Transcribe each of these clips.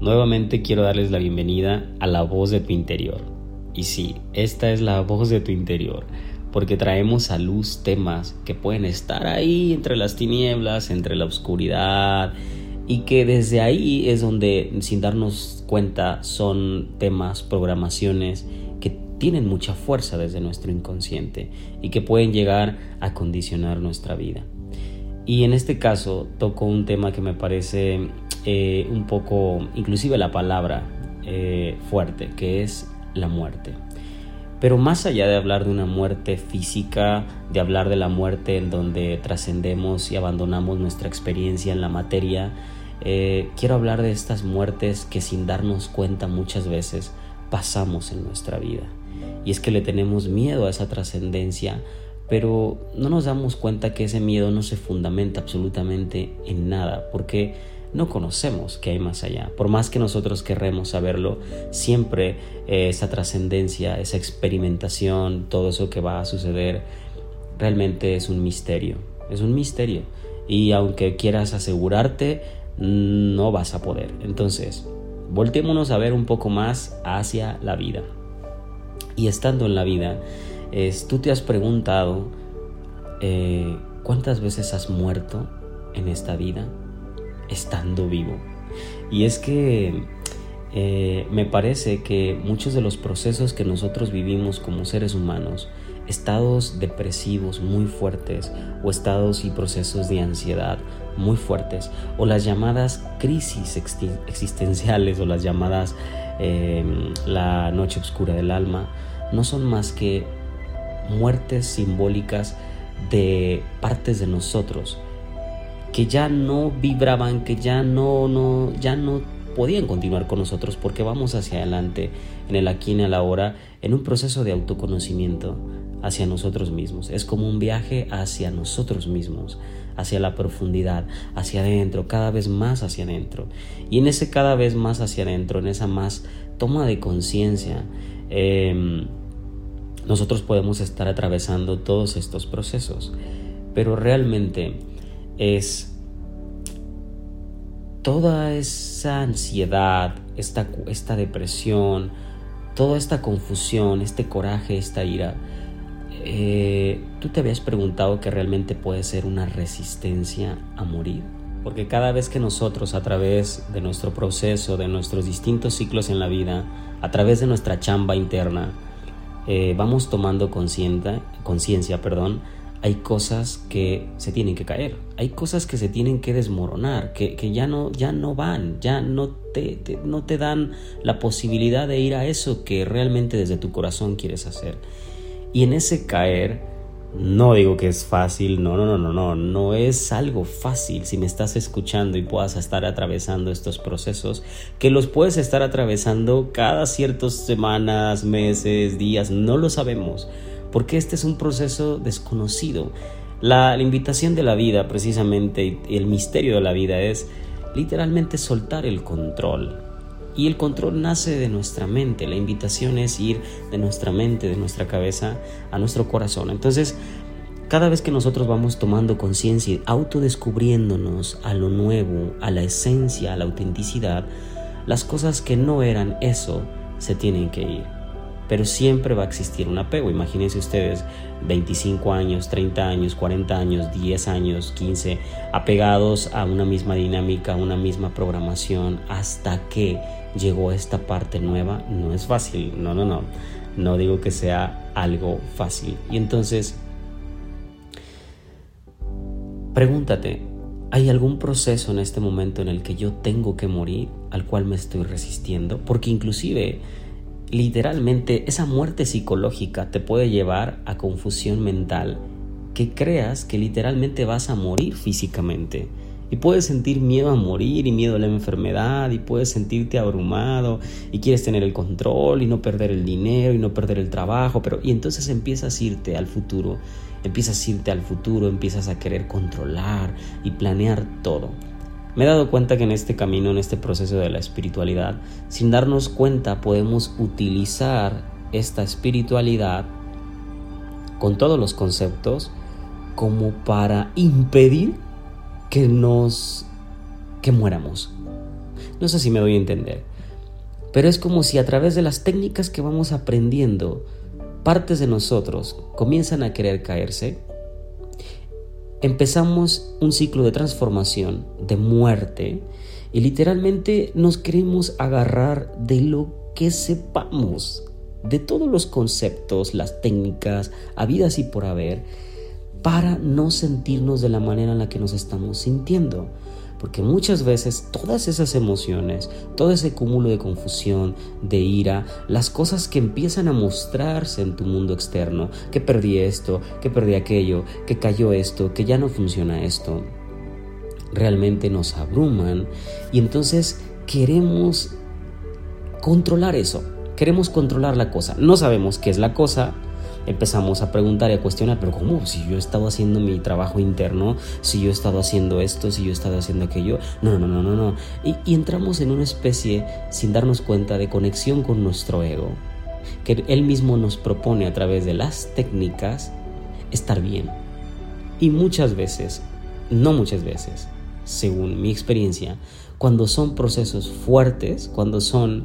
Nuevamente quiero darles la bienvenida a la voz de tu interior. Y sí, esta es la voz de tu interior, porque traemos a luz temas que pueden estar ahí entre las tinieblas, entre la oscuridad, y que desde ahí es donde, sin darnos cuenta, son temas, programaciones que tienen mucha fuerza desde nuestro inconsciente y que pueden llegar a condicionar nuestra vida. Y en este caso toco un tema que me parece eh, un poco, inclusive la palabra eh, fuerte, que es la muerte. Pero más allá de hablar de una muerte física, de hablar de la muerte en donde trascendemos y abandonamos nuestra experiencia en la materia, eh, quiero hablar de estas muertes que sin darnos cuenta muchas veces pasamos en nuestra vida. Y es que le tenemos miedo a esa trascendencia, pero no nos damos cuenta que ese miedo no se fundamenta absolutamente en nada, porque no conocemos qué hay más allá. Por más que nosotros querremos saberlo, siempre eh, esa trascendencia, esa experimentación, todo eso que va a suceder, realmente es un misterio. Es un misterio. Y aunque quieras asegurarte, no vas a poder. Entonces, volteémonos a ver un poco más hacia la vida. Y estando en la vida, tú te has preguntado eh, cuántas veces has muerto en esta vida estando vivo. Y es que eh, me parece que muchos de los procesos que nosotros vivimos como seres humanos, estados depresivos muy fuertes o estados y procesos de ansiedad muy fuertes o las llamadas crisis existenciales o las llamadas em, la noche oscura del alma no son más que muertes simbólicas de partes de nosotros que ya no vibraban, que ya no, no, ya no podían continuar con nosotros porque vamos hacia adelante en el aquí y en el ahora en un proceso de autoconocimiento hacia nosotros mismos. Es como un viaje hacia nosotros mismos, hacia la profundidad, hacia adentro, cada vez más hacia adentro. Y en ese cada vez más hacia adentro, en esa más toma de conciencia, em, nosotros podemos estar atravesando todos estos procesos. Pero realmente es toda esa ansiedad, esta, esta depresión, toda esta confusión, este coraje, esta ira, eh, ¿tú te habías preguntado que realmente puede ser una resistencia a morir? Porque cada vez que nosotros a través de nuestro proceso, de nuestros distintos ciclos en la vida, a través de nuestra chamba interna, eh, vamos tomando conciencia, perdón, hay cosas que se tienen que caer, hay cosas que se tienen que desmoronar, que, ya, no, ya no van, ya no te, no te dan la posibilidad de ir a eso que realmente desde tu corazón quieres hacer. Y en ese caer, no digo que es fácil, no, no, no, no, no, no es algo fácil si me estás escuchando y puedas estar atravesando estos procesos, que los puedes estar atravesando cada ciertas semanas, meses, días, no lo sabemos, porque este es un proceso desconocido. La, la invitación de la vida, precisamente, y el misterio de la vida es literalmente soltar el control, y el control nace de nuestra mente. La invitación es ir de nuestra mente, de nuestra cabeza a nuestro corazón. Entonces, cada vez que nosotros vamos tomando conciencia y autodescubriéndonos a lo nuevo, a la esencia, a la autenticidad, las cosas que no eran eso se tienen que ir pero siempre va a existir un apego. Imagínense ustedes 25 años, 30 años, 40 años, 10 años, 15, apegados a una misma dinámica, a una misma programación, hasta que llegó esta parte nueva. No es fácil, no, no, no. No digo que sea algo fácil. Y entonces, pregúntate, ¿Hay algún proceso en este momento en el que yo tengo que morir, al cual me estoy resistiendo? Porque inclusive literalmente esa muerte psicológica te puede llevar a confusión mental que creas que literalmente vas a morir físicamente. Y puedes sentir miedo a morir y miedo a la enfermedad y puedes sentirte abrumado y quieres tener el control y no perder el dinero y no perder el trabajo, pero y entonces empiezas a irte al futuro, empiezas a irte al futuro, empiezas a querer controlar y planear todo. Me he dado cuenta que en este camino, en este proceso de la espiritualidad, sin darnos cuenta podemos utilizar esta espiritualidad con todos los conceptos como para impedir que nos que muéramos. No sé si me doy a entender. Pero es como si a través de las técnicas que vamos aprendiendo, partes de nosotros comienzan a querer caerse. Empezamos un ciclo de transformación, de muerte, y literalmente nos queremos agarrar de lo que sepamos, de todos los conceptos, las técnicas, habidas y por haber, para no sentirnos de la manera en la que nos estamos sintiendo. Porque muchas veces todas esas emociones, todo ese cúmulo de confusión, de ira, las cosas que empiezan a mostrarse en tu mundo externo, que perdí esto, que perdí aquello, que cayó esto, que ya no funciona esto, realmente nos abruman y entonces queremos controlar eso, queremos controlar la cosa. No sabemos qué es la cosa, empezamos a preguntar y a cuestionar, pero ¿cómo? Si yo he estado haciendo mi trabajo interno, si yo he estado haciendo esto, si yo he estado haciendo aquello, no, no, no, no, no. Y, y entramos en una especie, sin darnos cuenta, de conexión con nuestro ego, que él mismo nos propone a través de las técnicas estar bien. Y muchas veces, no muchas veces, según mi experiencia, cuando son procesos fuertes, cuando son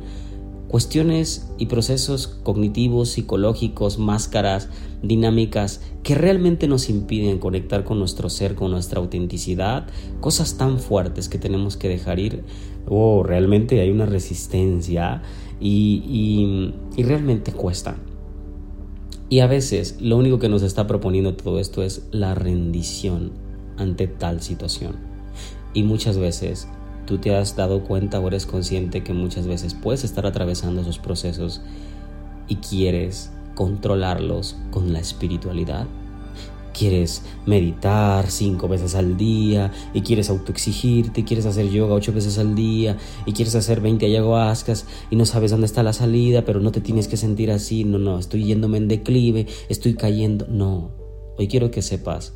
cuestiones y procesos cognitivos, psicológicos, máscaras, dinámicas que realmente nos impiden conectar con nuestro ser, con nuestra autenticidad, cosas tan fuertes que tenemos que dejar ir, oh, realmente hay una resistencia y, y realmente cuesta. Y a veces lo único que nos está proponiendo todo esto es la rendición ante tal situación. Y muchas veces tú te has dado cuenta o eres consciente que muchas veces puedes estar atravesando esos procesos y quieres controlarlos con la espiritualidad. Quieres meditar cinco veces al día y quieres autoexigirte, quieres hacer yoga ocho veces al día y quieres hacer 20 ayahuascas y no sabes dónde está la salida, pero no te tienes que sentir así. No, no, estoy yéndome en declive, estoy cayendo. No, hoy quiero que sepas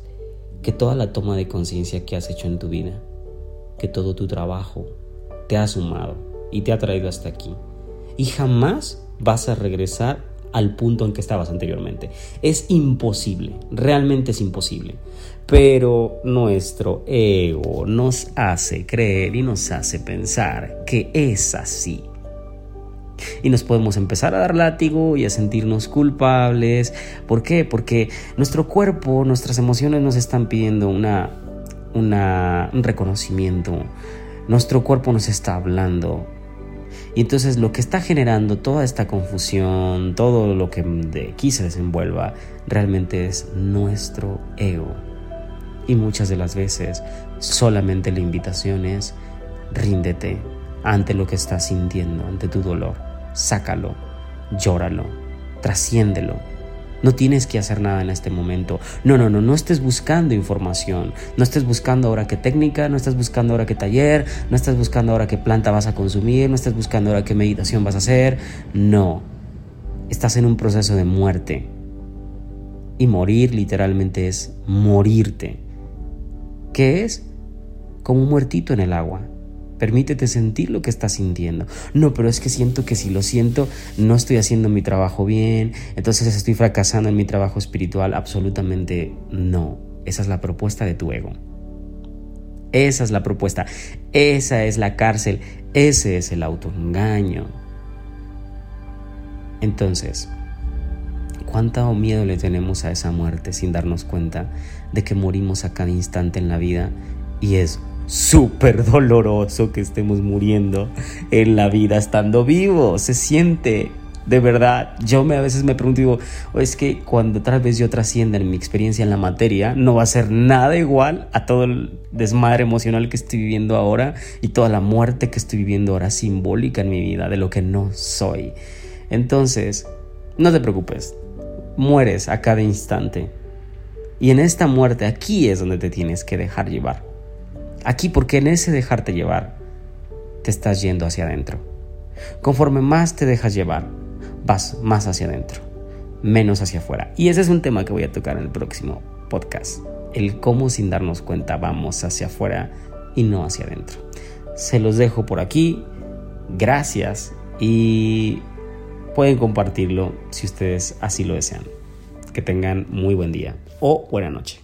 que toda la toma de conciencia que has hecho en tu vida que todo tu trabajo te ha sumado y te ha traído hasta aquí. Y jamás vas a regresar al punto en que estabas anteriormente. Es imposible, realmente es imposible. Pero nuestro ego nos hace creer y nos hace pensar que es así. Y nos podemos empezar a dar látigo y a sentirnos culpables. ¿Por qué? Porque nuestro cuerpo, nuestras emociones nos están pidiendo una un reconocimiento. Nuestro cuerpo nos está hablando. Y entonces lo que está generando toda esta confusión, todo lo que de aquí se desenvuelva, realmente es nuestro ego. Y muchas de las veces solamente la invitación es ríndete ante lo que estás sintiendo, ante tu dolor. Sácalo, llóralo, trasciéndelo no tienes que hacer nada en este momento. No, no, no, no estés buscando información. No estés buscando ahora qué técnica, no estés buscando ahora qué taller, no estés buscando ahora qué planta vas a consumir, no estés buscando ahora qué meditación vas a hacer. No. Estás en un proceso de muerte. Y morir literalmente es morirte. ¿Qué es? Como un muertito en el agua. Permítete sentir lo que estás sintiendo. No, pero es que siento que si lo siento, no estoy haciendo mi trabajo bien, entonces estoy fracasando en mi trabajo espiritual. Absolutamente no. Esa es la propuesta de tu ego. Esa es la propuesta. Esa es la cárcel. Ese es el autoengaño. Entonces, ¿cuánto miedo le tenemos a esa muerte sin darnos cuenta de que morimos a cada instante en la vida y es súper doloroso que estemos muriendo en la vida estando vivos. Se siente de verdad, yo me, a veces me pregunto, digo, es que cuando tal vez yo trascienda en mi experiencia en la materia, no va a ser nada igual a todo el desmadre emocional que estoy viviendo ahora y toda la muerte que estoy viviendo ahora simbólica en mi vida de lo que no soy. Entonces, no te preocupes, mueres a cada instante. Y en esta muerte aquí es donde te tienes que dejar llevar. Aquí porque en ese dejarte llevar te estás yendo hacia adentro. Conforme más te dejas llevar, vas más hacia adentro, menos hacia afuera. Y ese es un tema que voy a tocar en el próximo podcast. El cómo sin darnos cuenta vamos hacia afuera y no hacia adentro. Se los dejo por aquí. Gracias y pueden compartirlo si ustedes así lo desean. Que tengan muy buen día o buena noche.